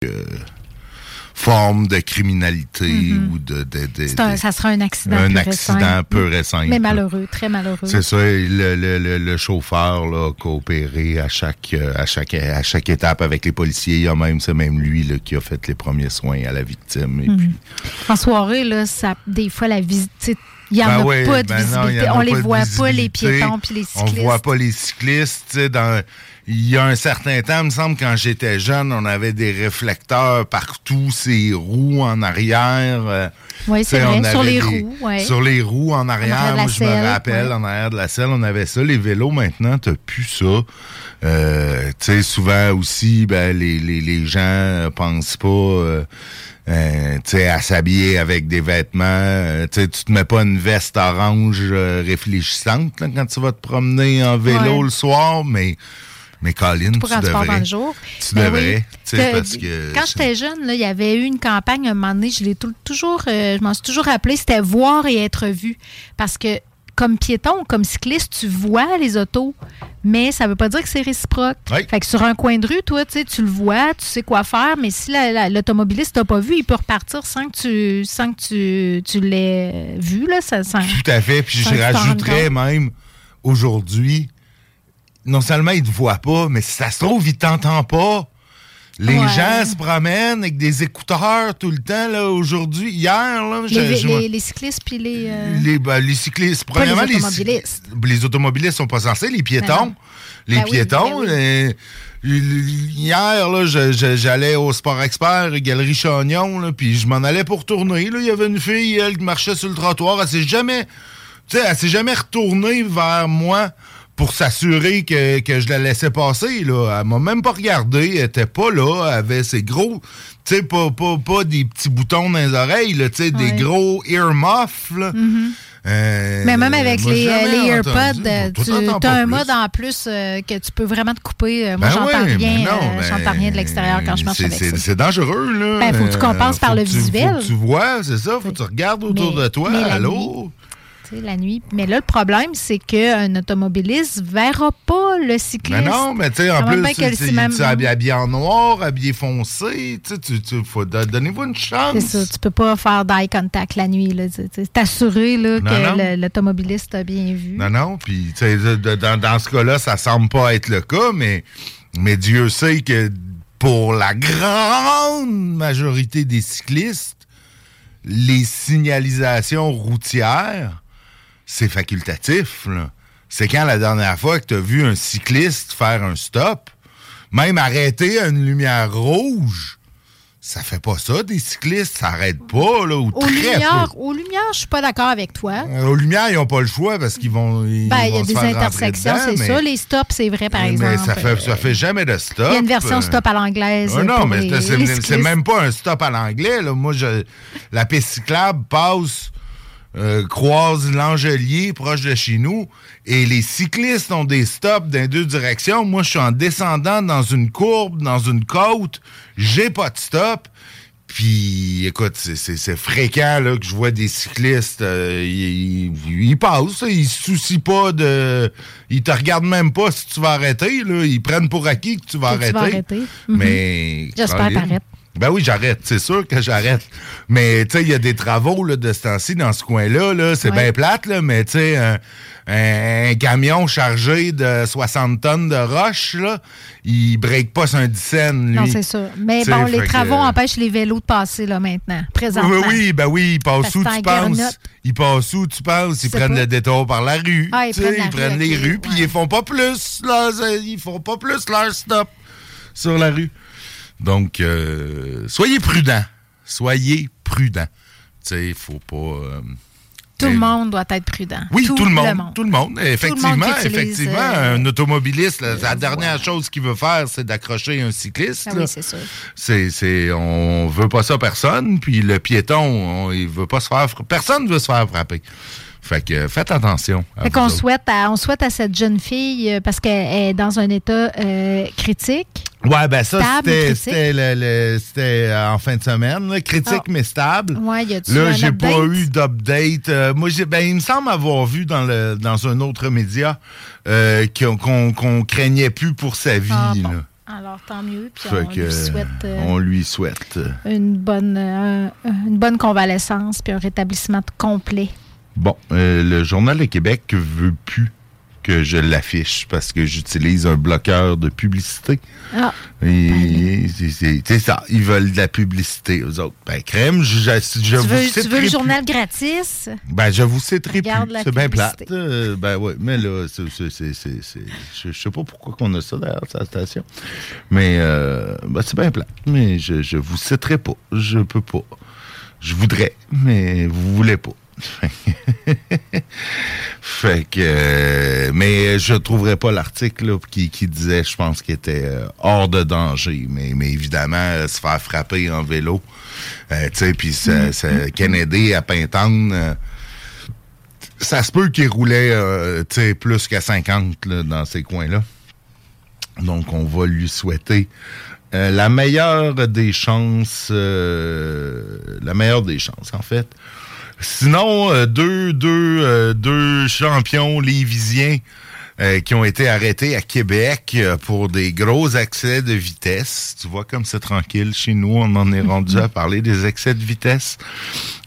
today. forme de criminalité ou de... de, de- C'est un- de- ça sera un accident. un accident récent. peu récent. Mais malheureux, très malheureux. C'est ça, le, le, le, le chauffeur là, a coopéré à chaque, euh, à, chaque, à chaque étape avec les policiers. Il y a même, c'est même lui là, qui a fait les premiers soins à la victime. Et Mhm. puis, En soirée, là, ça, des fois, la visite. Il n'y en Ben a ouais, pas de ben visibilité. on les voit pas, les piétons puis les On cyclistes. voit pas les cyclistes. Dans, il y a un certain temps, il me semble, quand j'étais jeune, on avait des réflecteurs partout, ces roues en arrière. euh, Oui, c'est vrai, on sur les des- roues, ouais. Sur les roues en arrière je me rappelle, ouais. en arrière de la selle, on avait ça. Les vélos, maintenant, t'as plus ça. Euh, tu sais, souvent aussi, ben, les, les, les gens euh, pensent pas... euh, euh, tu sais, à s'habiller avec des vêtements. euh, tu te mets pas une veste orange euh, réfléchissante là, quand tu vas te promener en vélo Ouais. le soir, mais mais Colin, tu devrais. jour. Tu Ben devrais, oui. parce que Quand j'étais jeune, il y avait eu une campagne à un moment donné, je l'ai toujours, euh, je m'en suis toujours rappelé, c'était voir et être vu. Parce que comme piéton, comme cycliste, tu vois les autos, mais ça veut pas dire que c'est réciproque. Oui. Fait que sur un coin de rue, toi, tu le vois, tu sais quoi faire, mais si la- la- l'automobiliste t'a pas vu, il peut repartir sans que tu, sans que tu, tu l'aies vu. Là, ça, sans- Tout à fait. Puis je rajouterais même aujourd'hui, non seulement ils te voient pas, mais si ça se trouve, ils t'entendent pas. Les Ouais. gens se promènent avec des écouteurs tout le temps, là, aujourd'hui. Hier, là, les, je- les- les cyclistes puis les... euh, Les, ben, les cyclistes, Pas premièrement, les, automobilistes. les automobilistes sont pas censés, les Ben piétons. les Ben piétons. oui. euh, hier, là, j'allais au Sport Expert, Galerie Chagnon, là, puis je m'en allais pour tourner. Là. Il y avait une fille, elle, qui marchait sur le trottoir. Elle s'est jamais, tu sais, elle s'est jamais retournée vers moi pour s'assurer que, que je la laissais passer. Là. Elle m'a même pas regardé. Elle était pas là. Elle avait ses gros... Tu sais, pas, pas, pas des petits boutons dans les oreilles, là, tu sais, des gros earmuffs, là. Euh, Mais même avec les, jamais les. AirPods, euh, tu as un mode en plus euh, que tu peux vraiment te couper. Euh, Moi, Ben j'entends oui, rien, non, euh, ben, j'entends rien de l'extérieur quand je marche avec c'est- ça. C'est dangereux, là. Ben, faut que tu compenses Euh, par le tu- visuel. Faut que tu vois, c'est ça. Faut que tu regardes autour Mais- de toi. Allô? La nuit. Mais là, le problème, c'est qu'un automobiliste ne verra pas le cycliste. Mais non, mais tu sais, en plus, tu es habillé, en noir, habillé foncé. Tu sais, faut donnez-vous une chance. C'est ça, tu peux pas faire d'eye contact la nuit. là. T'assurer là, Non, que l'automobiliste t'a bien vu. Non, non, puis dans, dans ce cas-là, ça semble pas être le cas, mais, mais Dieu sait que pour la grande majorité des cyclistes, les signalisations routières, c'est facultatif. C'est quand la dernière fois que tu as vu un cycliste faire un stop, même arrêter à une lumière rouge, ça fait pas ça, des cyclistes, ça arrête pas, là, ou Aux très lumières, peu. aux lumières, je suis pas d'accord avec toi. Euh, Aux lumières, ils n'ont pas le choix parce qu'ils vont. Ben, il y a des intersections, c'est ça. Les stops, c'est vrai, par mais exemple. ça fait, ça fait jamais de stop. Il y a une version Euh, stop à l'anglaise. ah non, mais c'est- même pas un stop à l'anglais. là. Moi, je, la piste cyclable passe, euh, croise l'Angelier, proche de chez nous, et les cyclistes ont des stops dans deux directions. Moi, je suis en descendant dans une courbe, dans une côte, j'ai pas de stop. Puis, écoute, c'est- fréquent là, que je vois des cyclistes, euh, ils, passent, ils se soucient pas de... Ils te regardent même pas si tu vas arrêter, là. Ils prennent pour acquis que tu vas Que tu arrêter. vas arrêter. Mhm. Mais... J'espère Colin, t'arrêtes. Ben oui, j'arrête. C'est sûr que j'arrête. Mais, tu sais, il y a des travaux là, de ce temps-ci dans ce coin-là. Là. C'est Ouais. bien plate, là, mais, tu sais, un, un- un camion chargé de 60 tonnes de roches, là, il break pas sur un dixaine, lui. Non, c'est ça. Mais T'sais, bon, les que- travaux empêchent les vélos de passer là maintenant, présentement. Oui, oui, ben oui, ils passent où tu penses? Ils passent où tu penses? Ils prennent pas. le détour par la rue. Ah, ils prennent ils rue, prennent les rues, puis ils font pas plus, là, ils font pas plus leur stop sur la rue. Donc, euh, soyez prudents. Soyez prudents. Tu sais, il faut pas... euh, Tout le monde doit être prudent. Oui, tout, le, monde, Tout le monde. Effectivement, effectivement, euh, un automobiliste, la dernière chose qu'il veut faire, c'est d'accrocher un cycliste. Ah oui, c'est sûr. C'est, on veut pas ça personne, puis le piéton, on, il veut pas se faire. Personne veut se faire frapper. Fait que faites attention. Fait qu'on souhaite à, on souhaite à cette jeune fille, euh, parce qu'elle est dans un état euh, critique. Ouais, ben ça, c'était euh, en fin de semaine. critique, ah. mais stable. Ouais, y a Là, j'ai pas eu d'update. moi, j'ai, ben, il me semble avoir vu dans, le, dans un autre média qu'on craignait plus pour sa vie. Ah, Alors, tant mieux. Puis on, lui souhaite, on lui souhaite une bonne, une bonne convalescence puis un rétablissement complet. Bon, euh, le Journal de Québec veut plus que je l'affiche parce que j'utilise un bloqueur de publicité. Ah. C'est ça, ils veulent de la publicité, aux autres. Ben, crème, je, je, tu vous veux, Tu veux le journal gratis? Ben, je vous citerai plus. C'est bien plate. Euh, ben, oui, mais là, c'est, je, sais pas pourquoi qu'on a ça derrière sa station. Mais, euh, ben, c'est bien plate. Mais je, je vous citerai pas. Je peux pas. Je voudrais, mais vous voulez pas. fait que. Euh, mais je ne trouverais pas l'article qui, disait, je pense, qu'il était euh, hors de danger. Mais, mais évidemment, euh, se faire frapper en vélo, tu sais, puis mm-hmm. Kennedy à Pintante ça se peut qu'il roulait plus qu'à 50 dans ces coins-là. Donc, on va lui souhaiter la meilleure des chances, la meilleure des chances, en fait, Sinon, euh, deux, deux, euh, deux champions lévisiens euh, qui ont été arrêtés à Québec pour des gros excès de vitesse. Tu vois comme c'est tranquille chez nous, on en est rendu à parler des excès de vitesse.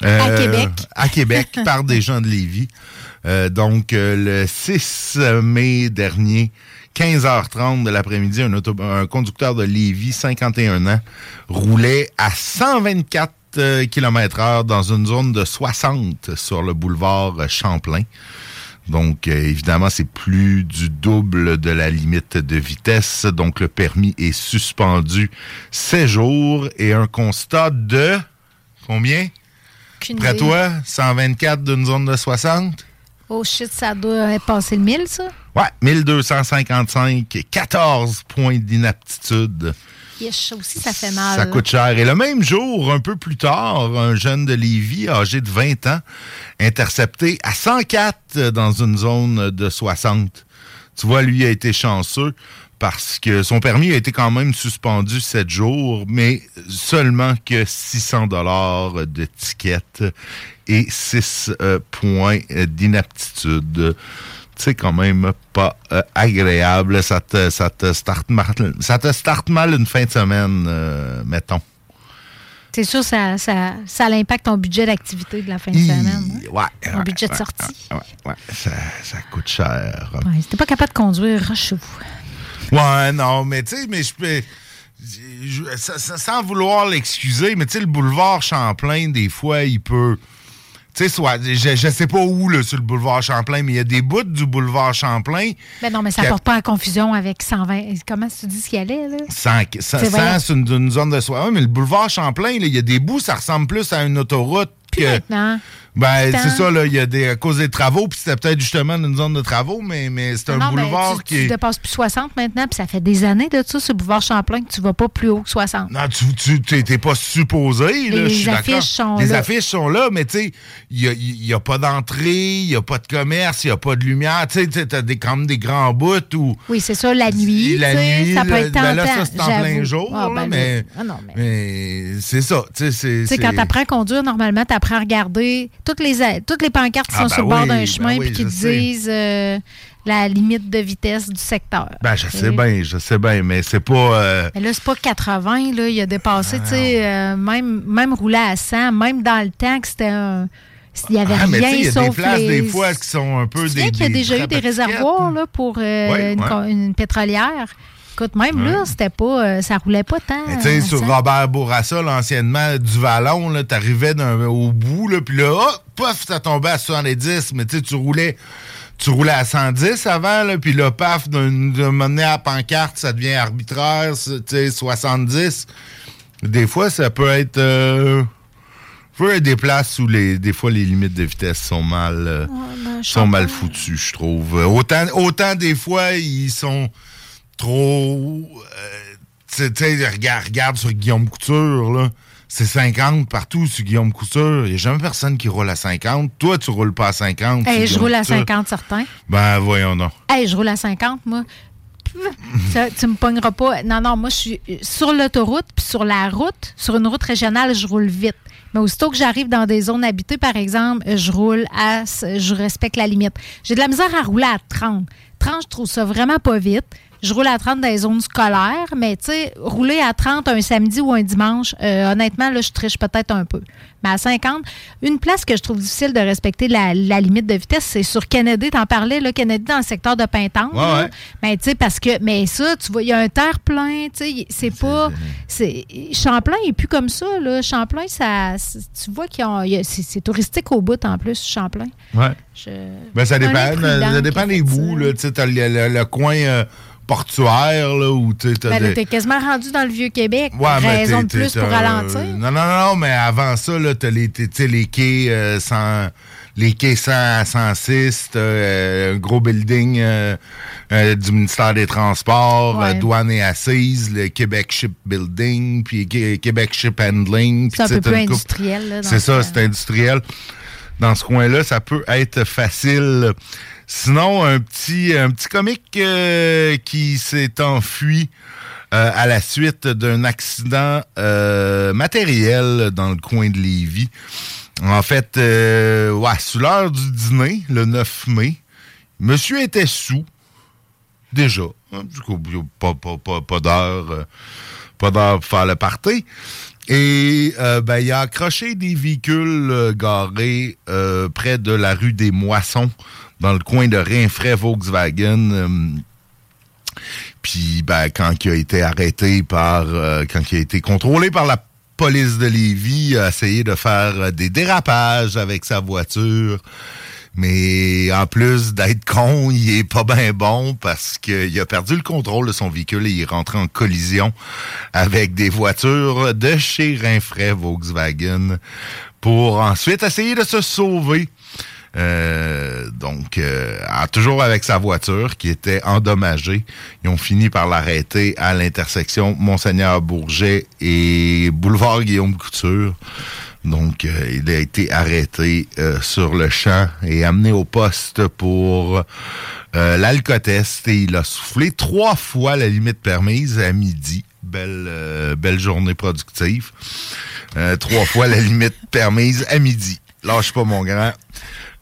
à Québec. À Québec par des gens de Lévis. donc, le 6 mai dernier, 15h30 de l'après-midi, un, un conducteur de Lévis, 51 ans, roulait à 124 euh, km heure dans une zone de 60 sur le boulevard Champlain. Donc, euh, évidemment, c'est plus du double de la limite de vitesse. Donc, le permis est suspendu 16 jours et un constat de combien? Près toi, 124 d'une zone de 60? Oh shit, ça doit passer le 1000, ça? Ouais, 1255, 14 points d'inaptitude ça aussi, ça fait mal. Ça coûte cher. Et le même jour, un peu plus tard, un jeune de Lévis, âgé de 20 ans, intercepté à 104 dans une zone de 60. Tu vois, lui a été chanceux parce que son permis a été quand même suspendu 7 jours, mais seulement que 600 dollars de ticket et 6 euh, points d'inaptitude c'est quand même pas euh, agréable. Ça te, ça te start mal, ça te mal une fin de semaine, euh, mettons. C'est sûr, ça, ça, ça impacte ton budget d'activité de la fin de semaine. Hein? Ouais. Ton budget de sortie. Ouais, ouais, ça, ça, coûte cher. Ouais, si t'es pas capable de conduire, chez vous. Ouais, non, mais tu sais, mais je peux. Sans vouloir l'excuser, mais tu sais, le boulevard Champlain, des fois, il peut tu sais, soit, je, je sais pas où, là, sur le boulevard Champlain, mais il y a des bouts du boulevard Champlain. Mais ben non, mais ça ne porte pas en confusion avec 120. Comment tu dis ce qu'il y allait, là? 100, 100 c'est une, zone de soie. Oui, mais le boulevard Champlain, il y a des bouts, ça ressemble plus à une autoroute que. Maintenant. Ben, c'est ça, là. Il y a des, à cause des travaux, puis c'était peut-être justement une zone de travaux, mais, mais c'est un ben, boulevard qui. Tu dépasses plus 60 maintenant, puis ça fait des années de ça, ce boulevard Champlain, que tu vas pas plus haut que 60. Non, tu n'es pas supposé, là. Les affiches sont Les là. Les affiches sont là, mais tu sais, il n'y a, a, pas d'entrée, il n'y a pas de commerce, il n'y a pas de lumière. Tu sais, tu as des, quand même des grands bouts où. Oui, c'est ça, la nuit. La nuit, ça peut être ben là, ça, c'est en plein jour, ah, ben mais, ah non, mais... mais c'est ça. Tu sais, quand tu apprends à conduire, normalement, tu apprends à regarder toutes les, toutes les pancartes qui ah, sont ben sur le bord d'un ben chemin et qui disent euh, la limite de vitesse du secteur. Ben, je sais bien, je sais bien, mais c'est pas. Euh, mais là, c'est pas 80, là. Il a dépassé, tu sais, euh, même, même rouler à 100, même dans le temps que c'était un. Il n'y avait ah, rien y a sauf des places, les... des fois, qui sont un peu des. Tu qu'il y a déjà eu des réservoirs là, pour une, pétrolière? Écoute, même là, c'était pas, euh, ça roulait pas tant. Tu sais, sur Robert Bourassa, l'anciennement du Vallon, tu arrivais au bout, puis là, oh, pof, ça tombait à 70, mais tu roulais tu roulais à 110 avant, là, puis là, paf, de mener à pancarte, ça devient arbitraire, tu sais, 70. Des fois, ça peut être... Euh, peux être des places où les, des fois les limites de vitesse sont mal, euh, ben, sont mal foutues, je trouve. Euh, Autant, autant des fois, ils sont trop. euh, tu sais, regarde, regarde sur Guillaume Couture, là. C'est 50 partout sur Guillaume Couture. Il n'y a jamais personne qui roule à 50. Toi, tu roules pas à 50. sur Hey, je roule à Couture. 50 certains. Ben, voyons donc. Hey, je roule à 50, moi. Ça, tu me pogneras pas. Non, non, moi, je suis sur l'autoroute, puis sur la route, sur une route régionale, je roule vite. Mais aussitôt que j'arrive dans des zones habitées, par exemple, je roule à. Je respecte la limite. J'ai de la misère à rouler à 30. 30, je trouve ça vraiment pas vite. Je roule à 30 dans les zones scolaires, mais tu sais, rouler à 30 un samedi ou un dimanche, euh, honnêtement, là, je triche peut-être un peu. Mais à 50, une place que je trouve difficile de respecter la, la limite de vitesse, c'est sur Kennedy. T'en parlais, là, Kennedy, dans le secteur de Pintante. Ouais, là. ouais. Mais tu sais, parce que, mais ça, tu vois, il y a un terre-plein, tu sais, c'est pas. c'est Champlain est plus comme ça, là. Champlain, ça, tu vois qu'il y a- il y a- c'est touristique au bout, en plus, Champlain. Ouais. Je- Ben, ça dépend. Ça dépend des bouts, là. Tu sais, t'as le, le- le coin euh, portuaire, là, où tu Ben, des- t'es quasiment rendu dans le Vieux-Québec. Ouais, mais Raison de plus pour euh, ralentir. Non, non, non, mais avant ça, là, t'as les, quais euh, 100 les quais 100 à 106, t'as euh, un gros building euh, euh, du ministère des Transports, Ouais. euh, douane et assises, le Québec Ship Building, puis Qué- Québec Ship Handling. puis C'est un peu plus industriel. c'est ça, ce- c'est industriel. Dans ce coin-là, ça peut être facile. Sinon, un petit, un petit comique euh, qui s'est enfui euh, à la suite d'un accident euh, matériel dans le coin de Lévis. En fait, euh, ouais, sous l'heure du dîner, le 9 mai, monsieur était sous, déjà. Hein, Du coup, pas, pas, pas, pas d'heure euh, pour faire le party. Et euh, ben, il a accroché des véhicules euh, garés euh, près de la rue des Moissons, dans le coin de Rinfray Volkswagen. puis ben, quand il a été arrêté par, quand il a été contrôlé par la police de Lévis, il a essayé de faire des dérapages avec sa voiture. Mais en plus d'être con, il est pas bien bon parce qu'il a perdu le contrôle de son véhicule et il est rentré en collision avec des voitures de chez Rinfray Volkswagen pour ensuite essayer de se sauver. Euh, donc, euh, toujours avec sa voiture qui était endommagée. Ils ont fini par l'arrêter à l'intersection Monseigneur Bourget et Boulevard Guillaume Couture. Donc, euh, il a été arrêté euh, sur le champ et amené au poste pour euh, l'alcotest et il a soufflé trois fois la limite permise à midi. Belle, euh, belle journée productive. Trois fois la limite permise à midi. Lâche pas mon grand.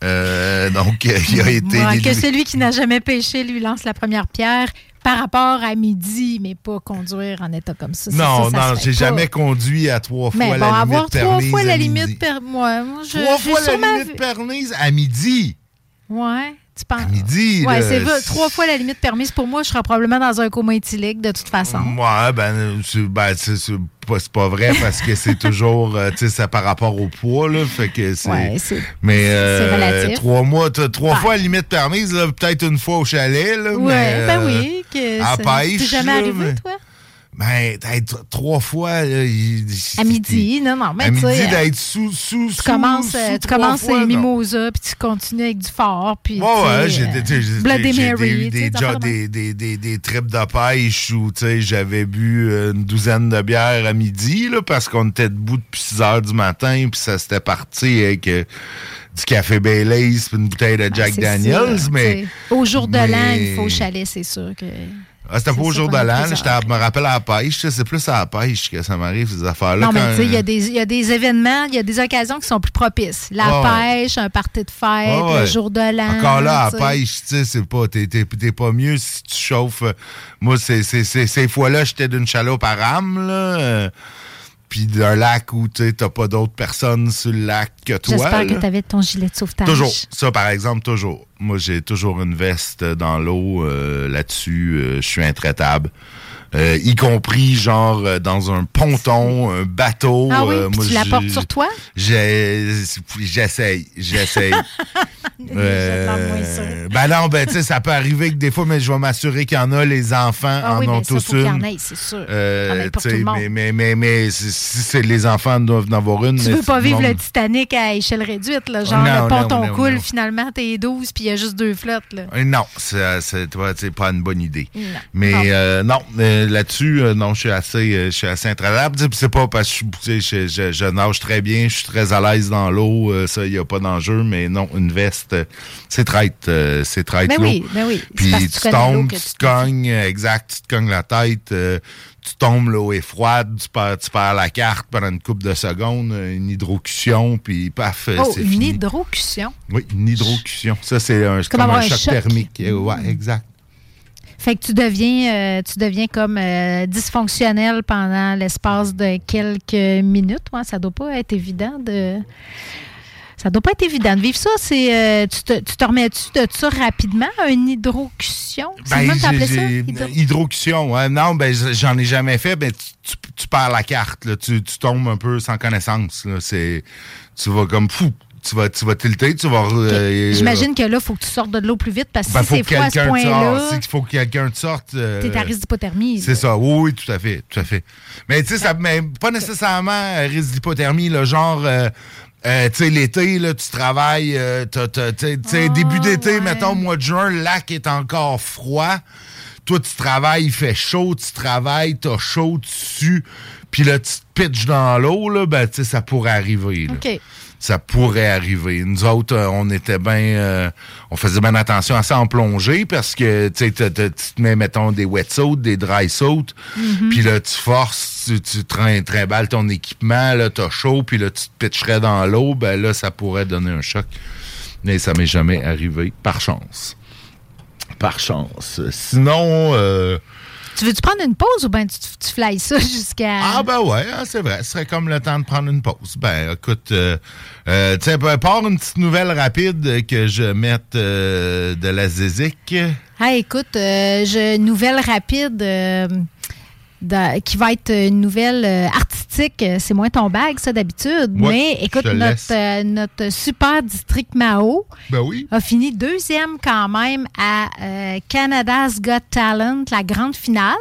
Donc, il a été... Ouais, que celui qui n'a jamais pêché lui lance la première pierre par rapport à midi, mais pas conduire en état comme ça. Non, ça, ça non, j'ai jamais conduit à trois fois Mais la bon, limite avoir trois fois la limite per... moi, moi, je, Trois fois la limite permise à midi. Ouais, tu penses. À midi, Ouais, c'est Trois fois la limite permise pour moi, je serais probablement dans un coma éthylique de toute façon. Ouais, ben, c'est ben, pas, vrai parce que c'est toujours, euh, tu sais, c'est par rapport au poids, là, fait que c'est... Ouais, mais euh, relatif. trois mois, trois Ouais. fois la limite permise, là, peut-être une fois au chalet, là, Ouais, mais, ben euh, oui. Que à ça- pêche, jamais là, arrivé, mais- toi? Ben, d'être trois fois, là, À midi, non, non, mais à tu midi, sais, euh, d'être sous, sous, tu commences, euh, tu commences les mimosas, puis tu continues avec du fort, puis Ouais, ouais, j'ai des- des, des, affaires de pêche où tu sais, j'avais bu euh, une douzaine de bières à midi là, parce qu'on était debout depuis 6 heures du matin puis ça s'était parti avec du café Baileys puis une bouteille de Ben, Jack Daniels. mais. Au jour de l'an, mais- il faut au chalet, c'est sûr que. Ah, c'était pas au jour de l'an. Je me rappelle à la pêche. tu sais, C'est plus à la pêche que ça m'arrive, ces affaires-là. Non, mais tu sais, il y, a des- il y a des événements, il y a des occasions qui sont plus propices. La pêche, un party de fête, ouais. le jour de l'an. Encore là, à sais. pêche, tu sais, c'est pas, t'es, pas mieux si tu chauffes. Moi, c'est- ces fois-là, j'étais d'une chaloupe à rame, là. Puis d'un lac où, tu sais, t'as pas d'autres personnes sur le lac que toi. J'espère que tu avais ton gilet de sauvetage. Toujours. Ça, par exemple, toujours. Moi, j'ai toujours une veste dans l'eau. euh, là-dessus, euh, je suis intraitable. Euh, y compris genre euh, dans un ponton, un bateau. Ah oui, euh, moi, tu la portes sur toi? J'essaye, j'essaye. Ben non, ben tu sais, ça peut arriver que des fois, mais je vais m'assurer qu'il y en a, les enfants Ah en oui, ont mais ça, tous qu'il y en ait, c'est sûr. Pour tout le monde. mais, mais, mais, mais si c'est les enfants doivent en avoir une. Tu veux pas vivre le Titanic à échelle réduite, là, genre Non, le ponton non, coule, non. finalement t'es 12 puis il y a juste deux flottes. Là. Non, c'est c'est pas une bonne idée. Non. Mais non, euh, là-dessus, euh, non, je suis assez, euh, je suis assez C'est pas parce que je, je, nage très bien, je suis très à l'aise dans l'eau, euh, ça, il n'y a pas d'enjeu, mais non, une veste, c'est traite, c'est traite Ben l'eau. oui, ben oui. Puis tu, tombes, tu te cognes, exact, tu te cognes la tête, tu tombes, l'eau est froide, tu perds, tu perds la carte pendant une couple de secondes, une hydrocution, puis paf, Oh, c'est une fini. hydrocution? Oui, une hydrocution. Ça, c'est un, Comme un un choc, choc. thermique. Ouais, exact. Fait que tu deviens, euh, tu deviens comme euh, dysfonctionnel pendant l'espace de quelques minutes. Ouais, ça doit pas être évident de. Ça doit pas être évident de vivre ça. C'est, euh, tu, te, tu te remets-tu de ça rapidement, une hydrocution? C'est Ben, même ça? Hydro- Hydrocution, ouais. Non, ben, j'en ai jamais fait. Ben, tu, tu- tu perds la carte, là. Tu, tu tombes un peu sans connaissance, là. C'est, tu vas comme fou. Tu vas, tu vas tilter, tu vas. euh, J'imagine que là, il faut que tu sortes de l'eau plus vite parce que ben, si c'est froid à ce point-là. Il faut que quelqu'un te sorte. euh, t'es à risque d'hypothermie. C'est ça, oui, oui, tout à fait, tout à fait. Mais tu sais, ça, mais pas nécessairement euh, risque d'hypothermie, le genre, euh, euh, tu sais, l'été, là, tu travailles, euh, tu sais, tu Ah, début d'été, ouais. mettons, mois de juin, le lac est encore froid. Toi, tu travailles, il fait chaud, tu travailles, t'as chaud dessus, puis là, tu te pitches dans l'eau, là, ben, tu sais, ça pourrait arriver, là OK. Ça pourrait arriver. Nous autres, euh, on était bien, euh, on faisait bien attention à ça en plongée parce que tu te mets, mettons, des wetsuits, des dry suits, puis là, tu forces, tu, tu train- trimbales ton équipement, là, t'as chaud, puis là, tu te pitcherais dans l'eau, ben là, ça pourrait donner un choc. Mais ça m'est jamais arrivé, par chance. Par chance. Sinon, euh, Tu veux-tu prendre une pause ou bien tu, tu flyes ça jusqu'à. Ah ben ouais, hein, c'est vrai. Ce serait comme le temps de prendre une pause. Ben écoute, euh, euh, tiens, ben, part une petite nouvelle rapide que je mette euh, de la zézique. Ah, écoute, euh, je, nouvelle rapide euh, qui va être une nouvelle euh, artistique. C'est moins ton bag, ça, d'habitude. Ouais, Mais écoute, notre, euh, notre super district Mao Ben oui. a fini deuxième quand même à euh, Canada's Got Talent, la grande finale.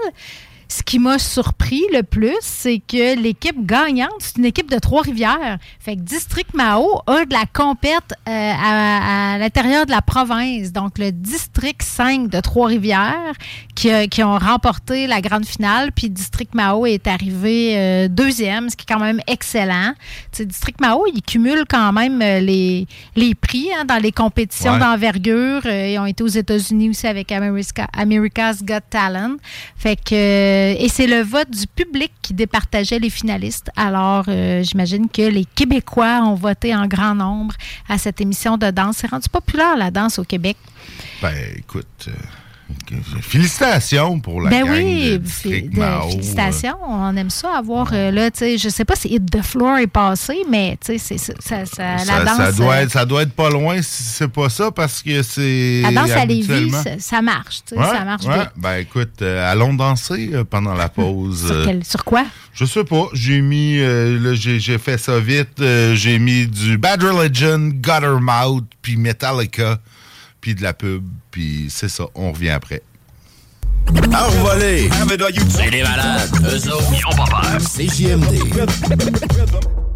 Ce qui m'a surpris le plus, c'est que l'équipe gagnante, c'est une équipe de Trois-Rivières. Fait que District Mao a de la compète euh, à, à l'intérieur de la province. Donc, le District 5 de Trois-Rivières qui, a- qui ont remporté la grande finale. Puis District Mao est arrivé euh, deuxième, ce qui est quand même excellent. Tu sais, District Mao, il cumule quand même euh, les, les prix hein, dans les compétitions Ouais. d'envergure. Euh, ils ont été aux États-Unis aussi avec America- America's Got Talent. Fait que, euh, et c'est le vote du public qui départageait les finalistes. Alors, euh, j'imagine que les Québécois ont voté en grand nombre à cette émission de danse. C'est rendu populaire, la danse au Québec. Ben écoute, euh, félicitations pour la ben gang oui, de de- félicitations. On aime ça avoir, euh, là, tu sais, je sais pas si Hit the Floor est passé, mais tu sais, ça, ça- la danse... ça doit euh, être, ça doit être pas loin si c'est pas ça parce que c'est. la danse à Lévis, ça, marche, tu sais, Ouais, ça marche ouais. bien. Ben écoute, euh, allons danser euh, pendant la pause. Sur, euh, quel- sur quoi? Je sais pas. J'ai mis. euh, là, j'ai, fait ça vite. euh, j'ai mis du Bad Religion, Guttermouth, puis Metallica, puis de la pub. Puis c'est ça. On revient après. Envolé. C'est des malades. Eux autres, ils ont pas peur. CJMD. Can't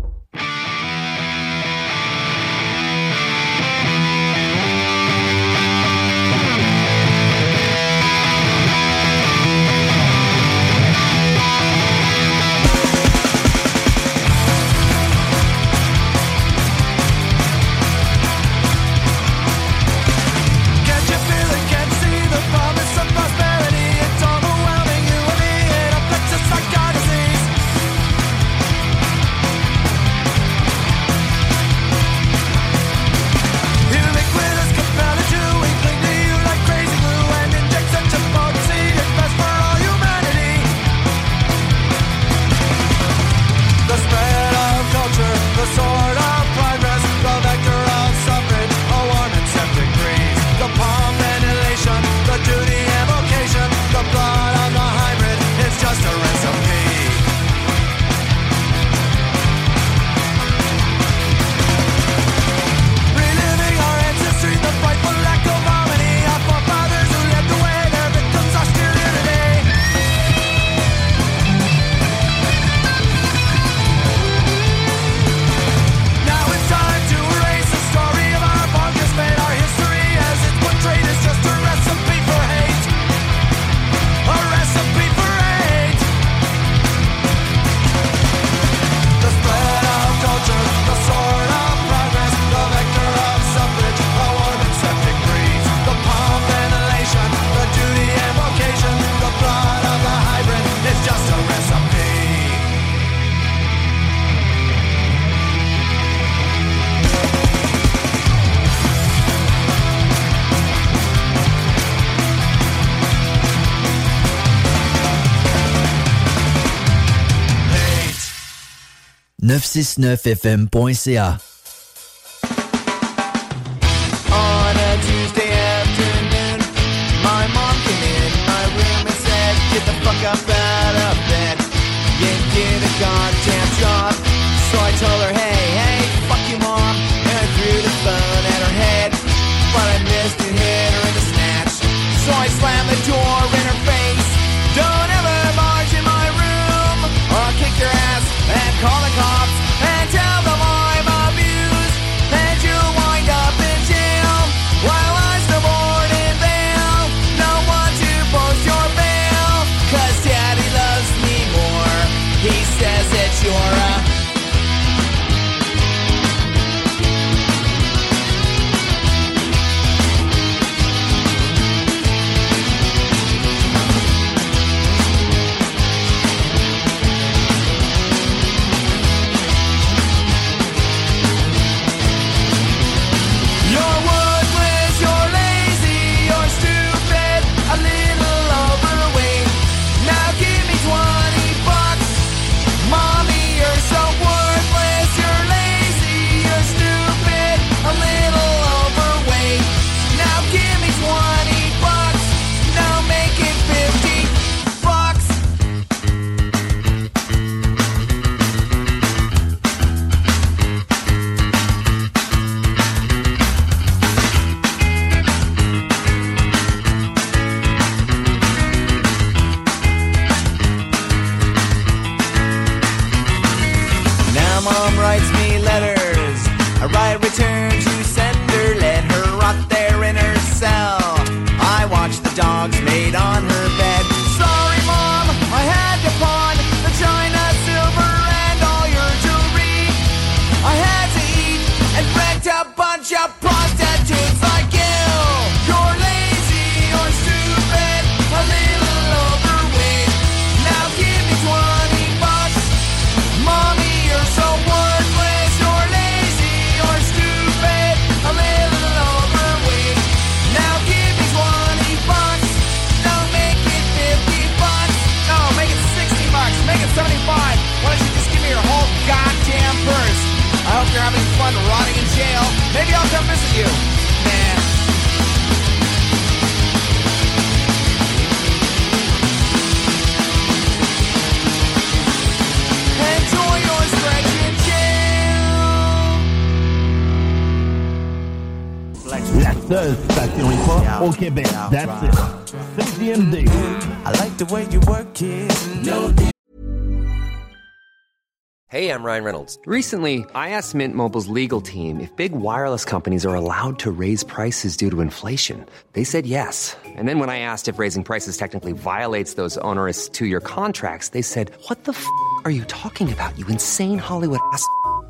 969fm.ca. mom writes me letters. I write return to sender. Let her rot there in her cell. I watch the dogs made on her La station hip-hop au Québec. That's it. CGMD. I like the way you work it. No Hey, I'm Ryan Reynolds. Recently, I asked Mint Mobile's legal team if big wireless companies are allowed to raise prices due to inflation. They said yes. And then when I asked if raising prices technically violates those onerous two year contracts, they said, What the f are you talking about, you insane Hollywood ass?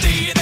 DNA.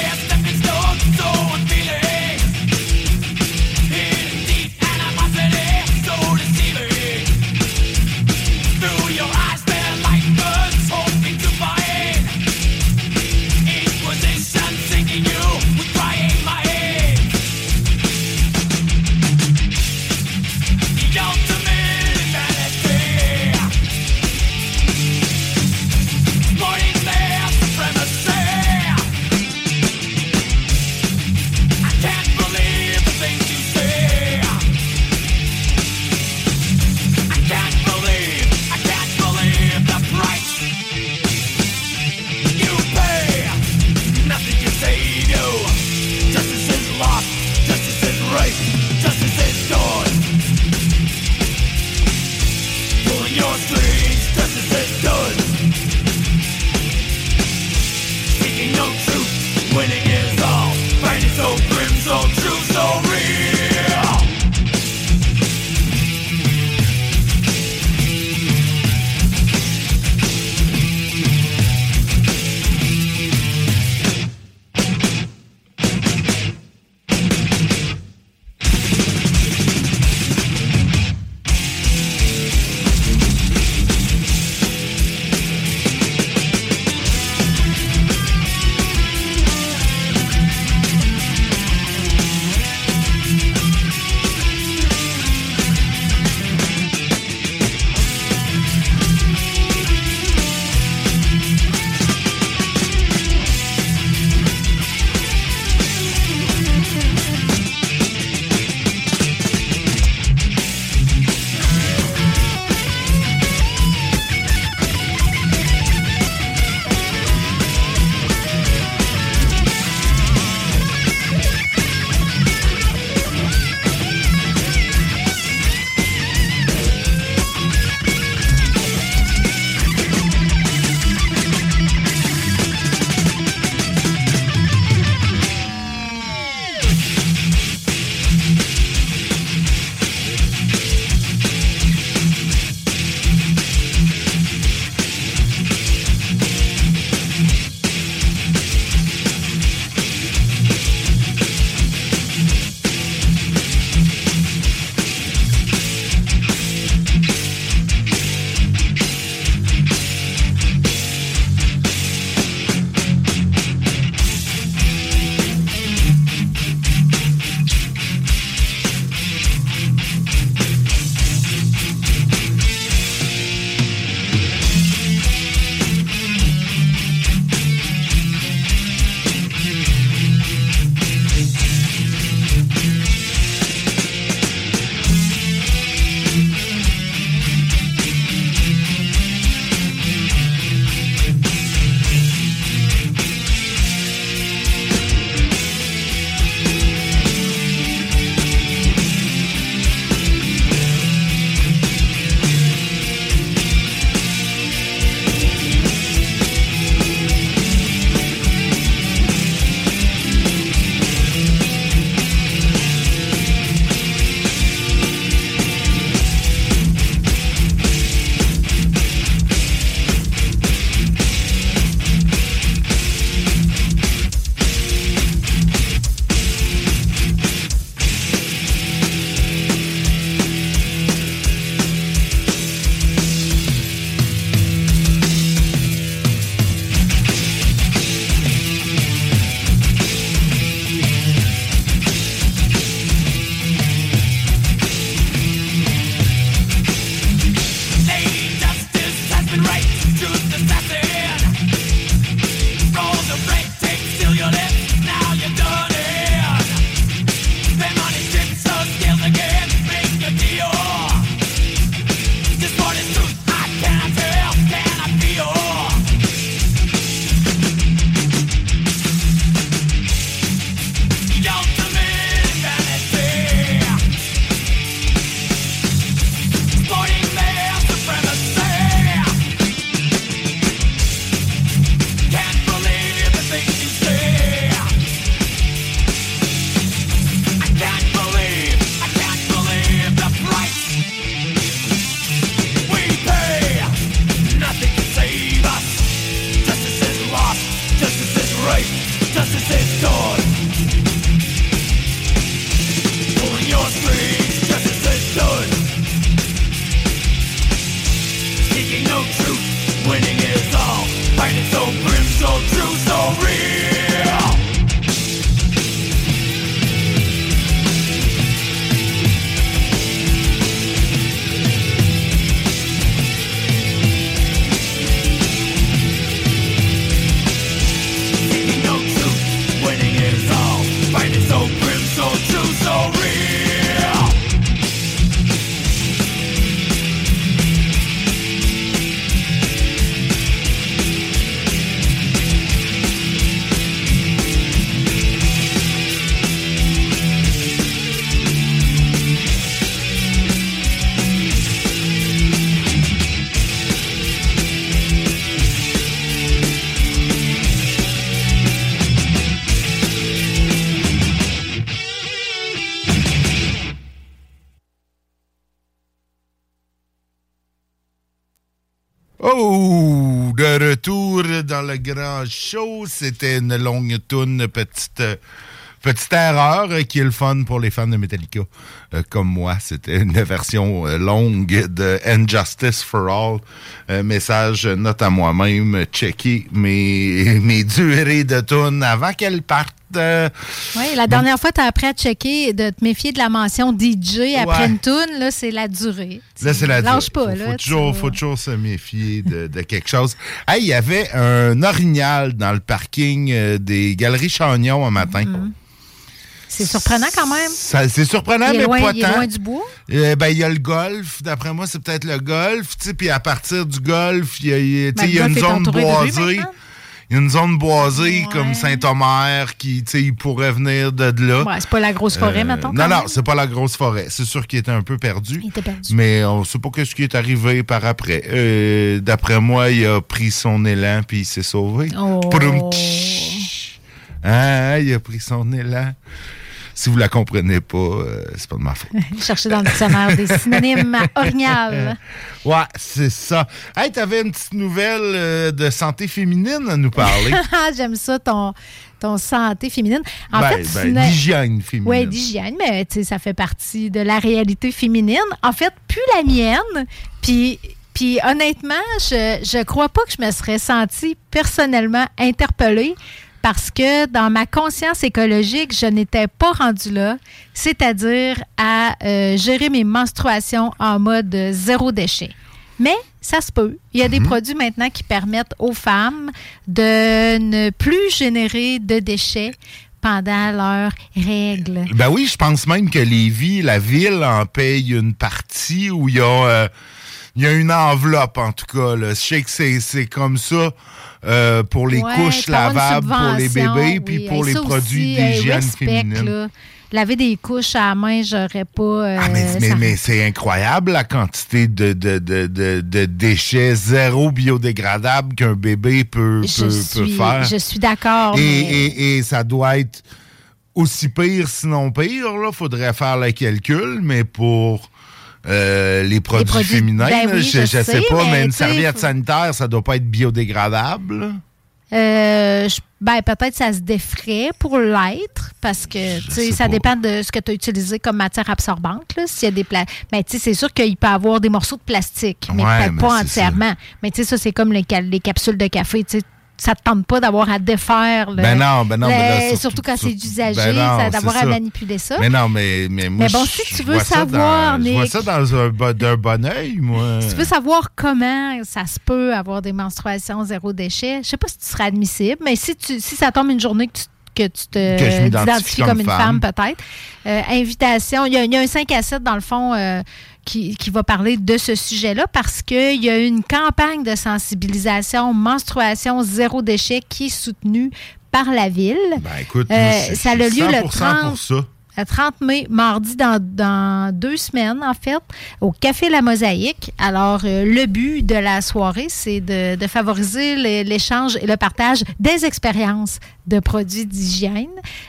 Dans le grand show. C'était une longue toune, petite, petite erreur euh, qui est le fun pour les fans de Metallica. Euh, comme moi, c'était une version euh, longue de Injustice for All. Euh, message, note à moi-même, checker mes, mes durées de tunes avant qu'elles partent. Euh, Oui, la dernière fois, tu as appris à checker, de te méfier de la mention DJ après Ouais. une toune. Là, c'est la durée. Là, c'est la Lâche durée. pas, faut, là. Faut toujours, faut toujours se méfier de, de quelque chose. Hey, il y avait un orignal dans le parking euh, des Galeries Chagnon un matin. Mm-hmm. C'est surprenant quand même. C'est surprenant, il est mais loin, pas il est tant. loin du bois? Euh, ben, il y a le golf. D'après moi, c'est peut-être le golf. Puis à partir du golf, il y a, il y a- Ben, il y a le une est zone boisée. Maintenant. Y a une zone boisée comme Saint-Omer qui, tu sais, il pourrait venir de là. Ouais, c'est pas la grosse forêt, Euh, mettons. Non, non, c'est pas la grosse forêt. C'est sûr qu'il était un peu perdu. Il était perdu. Mais on sait pas ce qui est arrivé par après. Euh, D'après moi, il a pris son élan puis il s'est sauvé. Oh. Tch. Ah, il a pris son élan. Si vous la comprenez pas, euh, c'est pas de ma faute. Chercher dans le dictionnaire des synonymes à orignal. Ouais, c'est ça. Hey, t'avais une petite nouvelle euh, de santé féminine à nous parler. J'aime ça, ton, ton santé féminine. En Ben, fait, ben, c'est une- d'hygiène féminine. Oui, d'hygiène, mais ça fait partie de la réalité féminine. En fait, plus la mienne. Puis, puis honnêtement, je, je crois pas que je me serais sentie personnellement interpellée parce que dans ma conscience écologique, je n'étais pas rendue là, c'est-à-dire à euh, gérer mes menstruations en mode zéro déchet. Mais ça se peut. Il y a des produits maintenant qui permettent aux femmes de ne plus générer de déchets pendant leurs règles. Ben oui, je pense même que Lévis, la ville, en paye une partie où il y a, euh, il y a une enveloppe, en tout cas. Là. Je sais que c'est comme ça euh, pour les Ouais, couches lavables pour les bébés, puis pour les produits d'hygiène féminine. là. Laver des couches à la main, j'aurais pas. euh, Ah, mais, mais- ça- mais c'est incroyable la quantité de, de, de, de, déchets zéro biodégradables qu'un bébé peut, je, peut, peut suis, faire. je suis d'accord. Et, mais- et- et ça doit être aussi pire, sinon pire. Il faudrait faire le calcul, mais pour euh, les produits, produits- féminins, ben oui, je, je sais sais, pas, mais, mais une serviette faut- sanitaire, ça doit pas être biodégradable. Euh, je- ben, peut-être ça se défrait pour l'être parce que ça pas. dépend de ce que tu as utilisé comme matière absorbante. S'il y a des pla- ben, tu sais, c'est sûr qu'il peut y avoir des morceaux de plastique, mais Ouais, peut-être mais pas entièrement. Mais tu sais, ça, c'est comme les capsules de café. Ça te tente pas d'avoir à défaire. le- Ben non, ben non, le- mais là, surtout- surtout quand c'est usagé, ben d'avoir à manipuler ça. Mais non, mais, mais moi, Mais bon, je- si tu veux savoir, Je vois ça dans un, d'un bon oeil, moi. Si tu veux savoir comment ça se peut avoir des menstruations zéro déchet, je sais pas si tu seras admissible, mais si, tu, si ça tombe une journée que tu que tu te t'identifies comme comme une femme. femme, peut-être. Euh, invitation, il y, a, il y a un 5 à 7 dans le fond euh, qui, qui va parler de ce sujet-là parce qu'il y a une campagne de sensibilisation menstruation zéro déchet qui est soutenue par la ville. Ben écoute, Euh, ça a lieu le 100% 30 pour ça. le 30 mai, mardi dans, dans deux semaines, en fait, au Café La Mosaïque. Alors, euh, le but de la soirée, c'est de, de favoriser l'é- l'échange et le partage des expériences de produits d'hygiène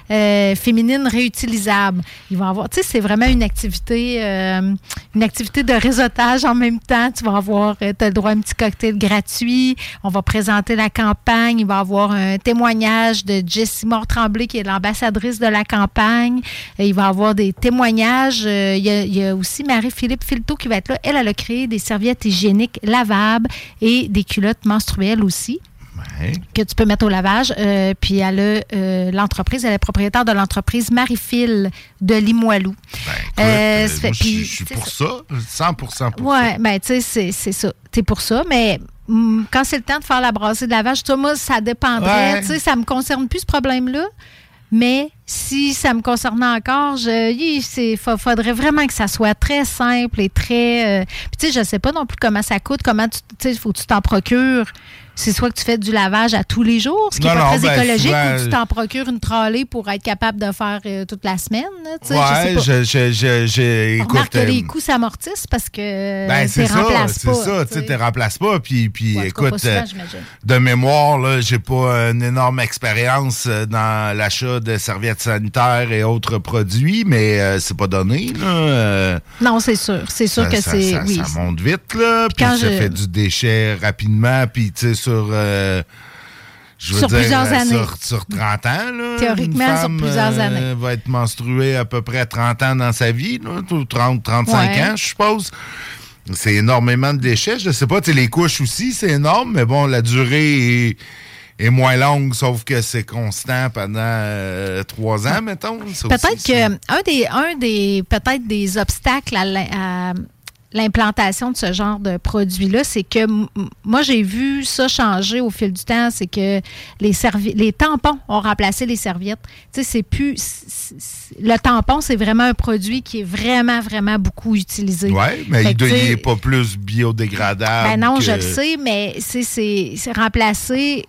euh, féminine réutilisables. Ils vont avoir, tu sais, c'est vraiment une activité, euh, une activité de réseautage en même temps. Tu vas avoir, tu as le droit à un petit cocktail gratuit. On va présenter la campagne. Il va y avoir un témoignage de Jessie Moore-Tremblay, qui est l'ambassadrice de la campagne. Il va y avoir des témoignages. Euh, Il y, a, il y a aussi Marie-Philippe Filto qui va être là. Elle, elle a créé des serviettes hygiéniques lavables et des culottes menstruelles aussi Ouais. que tu peux mettre au lavage. Euh, puis elle a euh, l'entreprise, elle est propriétaire de l'entreprise Marie-Phil de Limoilou. Ben, Euh, ça moi, fait- je suis- puis, je suis tu sais, pour ça, 100% pour Ouais, ben tu sais, c'est- ça. T'es pour ça, mais hum, quand c'est le temps de faire la brassée de lavage, tu vois, moi, ça dépendrait. Ouais. Tu sais, ça me concerne plus ce problème-là. Mais si ça me concernait encore, je, il faudrait vraiment que ça soit très simple et très. euh, Puis tu sais, je sais pas non plus comment ça coûte, comment tu, tu sais, faut que tu t'en procures. C'est soit que tu fais du lavage à tous les jours, ce qui n'est pas très ben, écologique, souvent- ou tu t'en procures une trolley pour être capable de faire euh, toute la semaine. Ouais, je je, je, je, je- écoute, que euh, les coûts s'amortissent parce que Ben, tu c'est ça, c'est tu tu remplaces pas. Puis, puis Ouais, écoute, souvent, euh, de mémoire, là, j'ai pas une énorme expérience euh, dans l'achat de serviettes sanitaires et autres produits, mais euh, c'est pas donné, là. euh, Non, c'est sûr. C'est sûr ça, que ça- c'est. ça- Oui. ça monte vite, là. Puis Quand ça je- fait du déchet rapidement. Puis, tu sais, sur. euh, je veux Sur dire, plusieurs euh, années. Sur, sur 30 ans, là. Théoriquement, sur plusieurs euh, années. va être menstruée à peu près 30 ans dans sa vie, là, ou 30, 35 Ouais. ans, je suppose. C'est énormément de déchets. Je sais pas, les couches aussi, c'est énorme, mais bon, la durée est, est moins longue, sauf que c'est constant pendant euh, trois ans, mettons. Peut-être que un des, un des peut-être des obstacles à à l'implantation de ce genre de produit-là, c'est que moi, j'ai vu ça changer au fil du temps. C'est que les, les tampons ont remplacé les serviettes. Tu sais, c'est plus. Le tampon, c'est vraiment un produit qui est vraiment, vraiment beaucoup utilisé. Oui, mais Fait il n'est pas plus biodégradable. ben non, que- je le sais, mais c'est remplacé.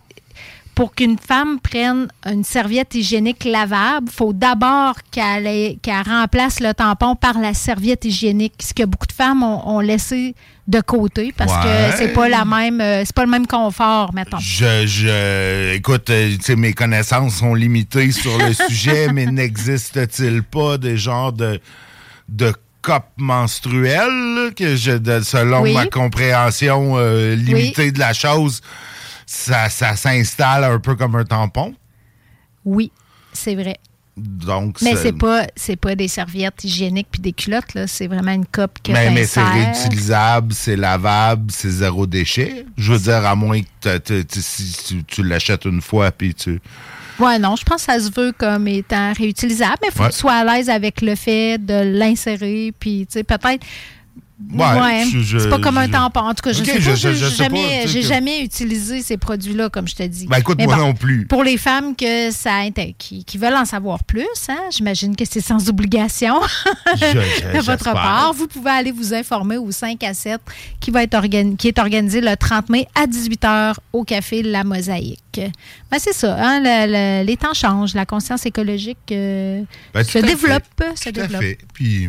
Pour qu'une femme prenne une serviette hygiénique lavable, il faut d'abord qu'elle remplace le tampon par la serviette hygiénique, ce que beaucoup de femmes ont, ont laissé de côté parce Ouais. que c'est pas la même, euh, c'est pas le même confort, mettons. Je, je, écoute, euh, mes connaissances sont limitées sur le sujet, mais n'existe-t-il pas des genres de, de copes menstruelles, là, que je, de- selon Oui. ma compréhension euh, limitée de la chose, ça, ça s'installe un peu comme un tampon? Oui, c'est vrai. Donc, Mais c'est pas c'est pas des serviettes hygiéniques puis des culottes là, c'est vraiment une cope que Mais, mais c'est réutilisable, c'est lavable, c'est zéro déchet. Je veux dire, à moins que si tu, tu l'achètes une fois, puis tu... Ouais, non, je pense que ça se veut comme étant réutilisable, mais il faut Ouais. que tu sois à l'aise avec le fait de l'insérer, puis tu sais, peut-être. Ouais, Ouais, c'est pas comme un tampon. En tout cas, je Ok, sais pas, je- je jamais, j'ai que- jamais utilisé ces produits-là, comme je te dis. Ben, écoute, Mais moi bon, non plus. Pour les femmes que ça inté- qui, qui veulent en savoir plus, hein, j'imagine que c'est sans obligation de votre part. Vous pouvez aller vous informer au 5 à 7 qui, va être organi- qui est organisé le 30 mai à 18h au Café La Mosaïque. Ben, c'est ça, hein, le- le- les temps changent, la conscience écologique euh, Ben, se à développe. fait. Se Tout à développe. fait. Puis,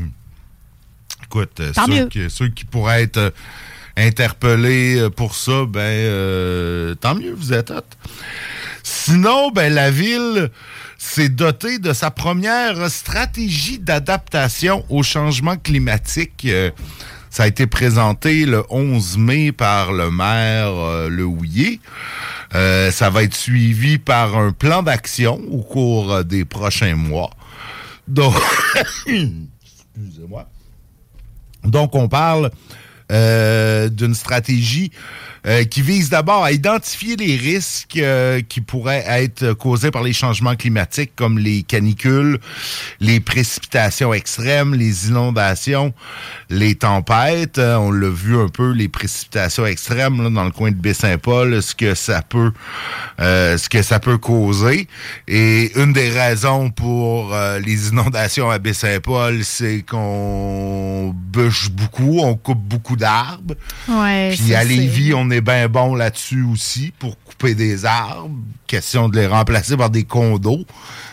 écoute, euh, ceux, qui, ceux qui pourraient être euh, interpellés euh, pour ça, ben, euh, tant mieux, vous êtes hot. Sinon, ben, la ville s'est dotée de sa première stratégie d'adaptation au changement climatique. Euh, ça a été présenté le 11 mai par le maire euh, Le Houillet. Euh, ça va être suivi par un plan d'action au cours des prochains mois. Donc, excusez-moi. Donc, on parle euh, d'une stratégie euh, qui vise d'abord à identifier les risques euh, qui pourraient être causés par les changements climatiques, comme les canicules, les précipitations extrêmes, les inondations, les tempêtes. On l'a vu un peu, les précipitations extrêmes là, dans le coin de Baie-Saint-Paul, ce que ça peut, ce que ça peut causer. Et une des raisons pour les inondations à Baie-Saint-Paul, c'est qu'on bûche beaucoup, on coupe beaucoup d'arbres. Ouais, Puis à Lévis, on est bien bon là-dessus aussi pour couper des arbres. Question de les remplacer par des condos.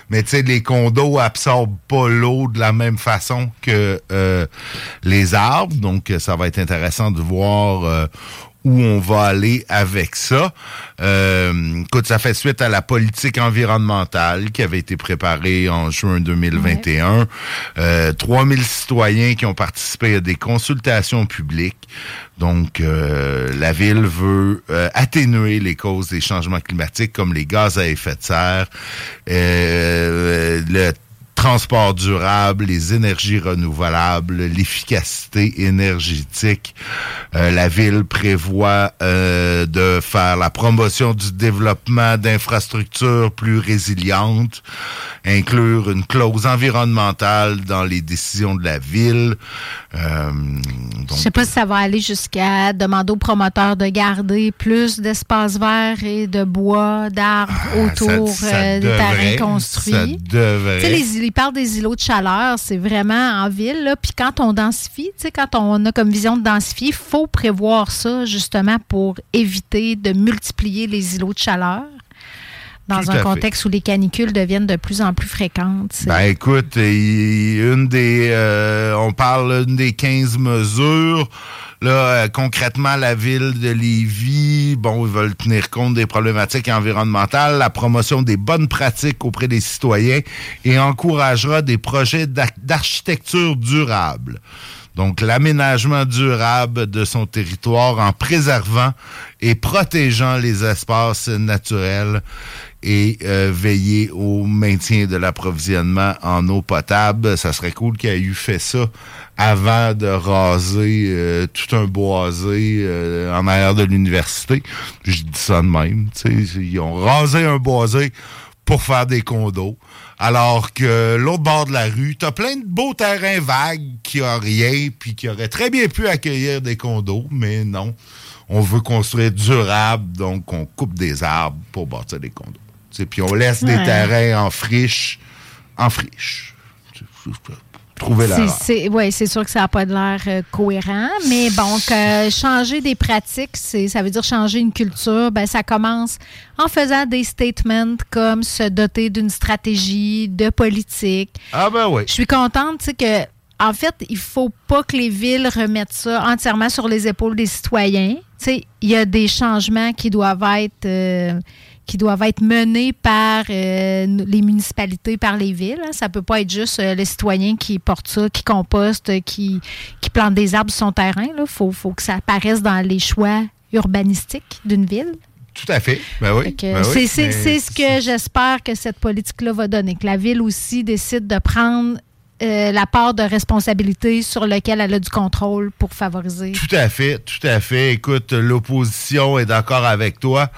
Mais tu sais, les condos absorbent pas l'eau de la même façon que euh, les arbres. Donc, euh, ça va être intéressant de voir euh, où on va aller avec ça. Euh, écoute, ça fait suite à la politique environnementale qui avait été préparée en juin 2021. Euh, 3000 citoyens qui ont participé à des consultations publiques. Donc, euh, la ville veut euh, atténuer les causes des changements climatiques comme les gaz à effet de serre, euh, le transport durable, les énergies renouvelables, l'efficacité énergétique. Euh, la ville prévoit euh, de faire la promotion du développement d'infrastructures plus résilientes, inclure une clause environnementale dans les décisions de la ville. Euh, Je sais pas si ça va aller jusqu'à demander aux promoteurs de garder plus d'espaces verts et de bois, d'arbres autour Ah, ça- ça euh, des terrains construits. ça devrait. Ils parlent des îlots de chaleur, c'est vraiment en ville. Là. Puis quand on densifie, tu sais, quand on a comme vision de densifier, il faut prévoir ça justement pour éviter de multiplier les îlots de chaleur dans Tout un fait. contexte où les canicules deviennent de plus en plus fréquentes. Ben écoute, il- une des euh, on parle d'une des 15 mesures. Là, euh, concrètement, la ville de Lévis, bon, ils veulent tenir compte des problématiques environnementales, la promotion des bonnes pratiques auprès des citoyens et encouragera des projets d'architecture durable. Donc, l'aménagement durable de son territoire en préservant et protégeant les espaces naturels et euh, veiller au maintien de l'approvisionnement en eau potable. Ça serait cool qu'il ait eu fait ça avant de raser euh, tout un boisé euh, en arrière de l'université. Je dis ça de même. Ils ont rasé un boisé pour faire des condos. Alors que l'autre bord de la rue, t'as plein de beaux terrains vagues qui ont rien, puis qui auraient très bien pu accueillir des condos, mais non. On veut construire durable, donc on coupe des arbres pour bâtir des condos. Puis on laisse des terrains en friche, en friche. Trouver la C'est- c'est- ouais, c'est sûr que ça n'a pas de l'air euh, cohérent, mais bon, que changer des pratiques, c'est, ça veut dire changer une culture. Ben, ça commence en faisant des statements comme se doter d'une stratégie de politique. Ah ben oui. Je suis contente, tu sais, que en fait, il faut pas que les villes remettent ça entièrement sur les épaules des citoyens. Tu sais, il y a des changements qui doivent être euh, qui doivent être menés par euh, les municipalités, par les villes. hein. Ça peut pas être juste euh, les citoyens qui portent ça, qui compostent, qui, qui plantent des arbres sur son terrain. Il faut, faut que ça apparaisse dans les choix urbanistiques d'une ville. Tout à fait. Ben oui. Ben oui. c'est ce que j'espère que cette politique-là va donner, que la ville aussi décide de prendre euh, la part de responsabilité sur laquelle elle a du contrôle pour favoriser. Tout à fait, tout à fait. Écoute, l'opposition est d'accord avec toi.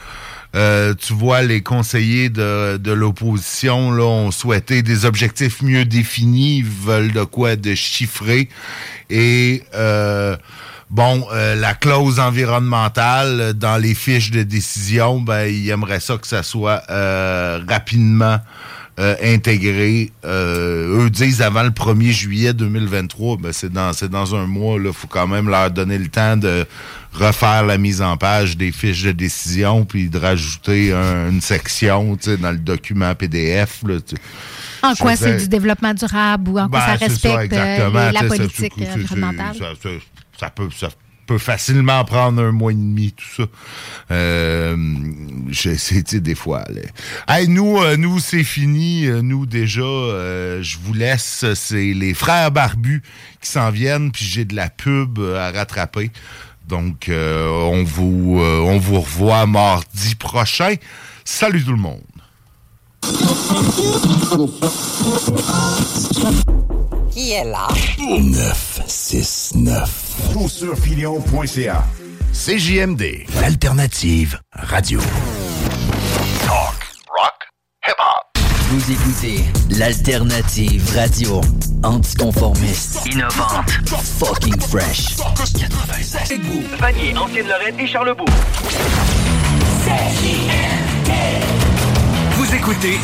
Euh, tu vois, les conseillers de, de l'opposition ont souhaité des objectifs mieux définis, ils veulent de quoi de chiffrer. Et euh, bon, euh, la clause environnementale dans les fiches de décision, ben, ils aimeraient ça que ça soit euh, rapidement euh, intégré. Euh, eux disent avant le 1er juillet 2023, ben c'est dans c'est dans un mois. Il faut quand même leur donner le temps de refaire la mise en page des fiches de décision, puis de rajouter un- une section tu sais, dans le document PDF. Là, En quoi c'est du développement durable ou en quoi Ben, ça c'est ça, respecte euh, les- la ça, politique c'est- c'est- environnementale? Ça, ça- ça peut, ça peut facilement prendre un mois et demi, tout ça. Euh, sais, des fois. là. Hey, nous, euh, nous c'est fini. Euh, Nous, déjà, euh, je vous laisse. C'est les frères barbus qui s'en viennent, puis j'ai de la pub euh, à rattraper. Donc, euh, on, vous, euh, on vous revoit mardi prochain. Salut tout le monde. Qui est là? 969. Consurfilion.ca CJMD, l'alternative radio. Vous écoutez l'alternative radio anticonformiste, innovante, fucking fresh. 96. Vanier, Ancienne-Lorraine et Charlebourg. Vous écoutez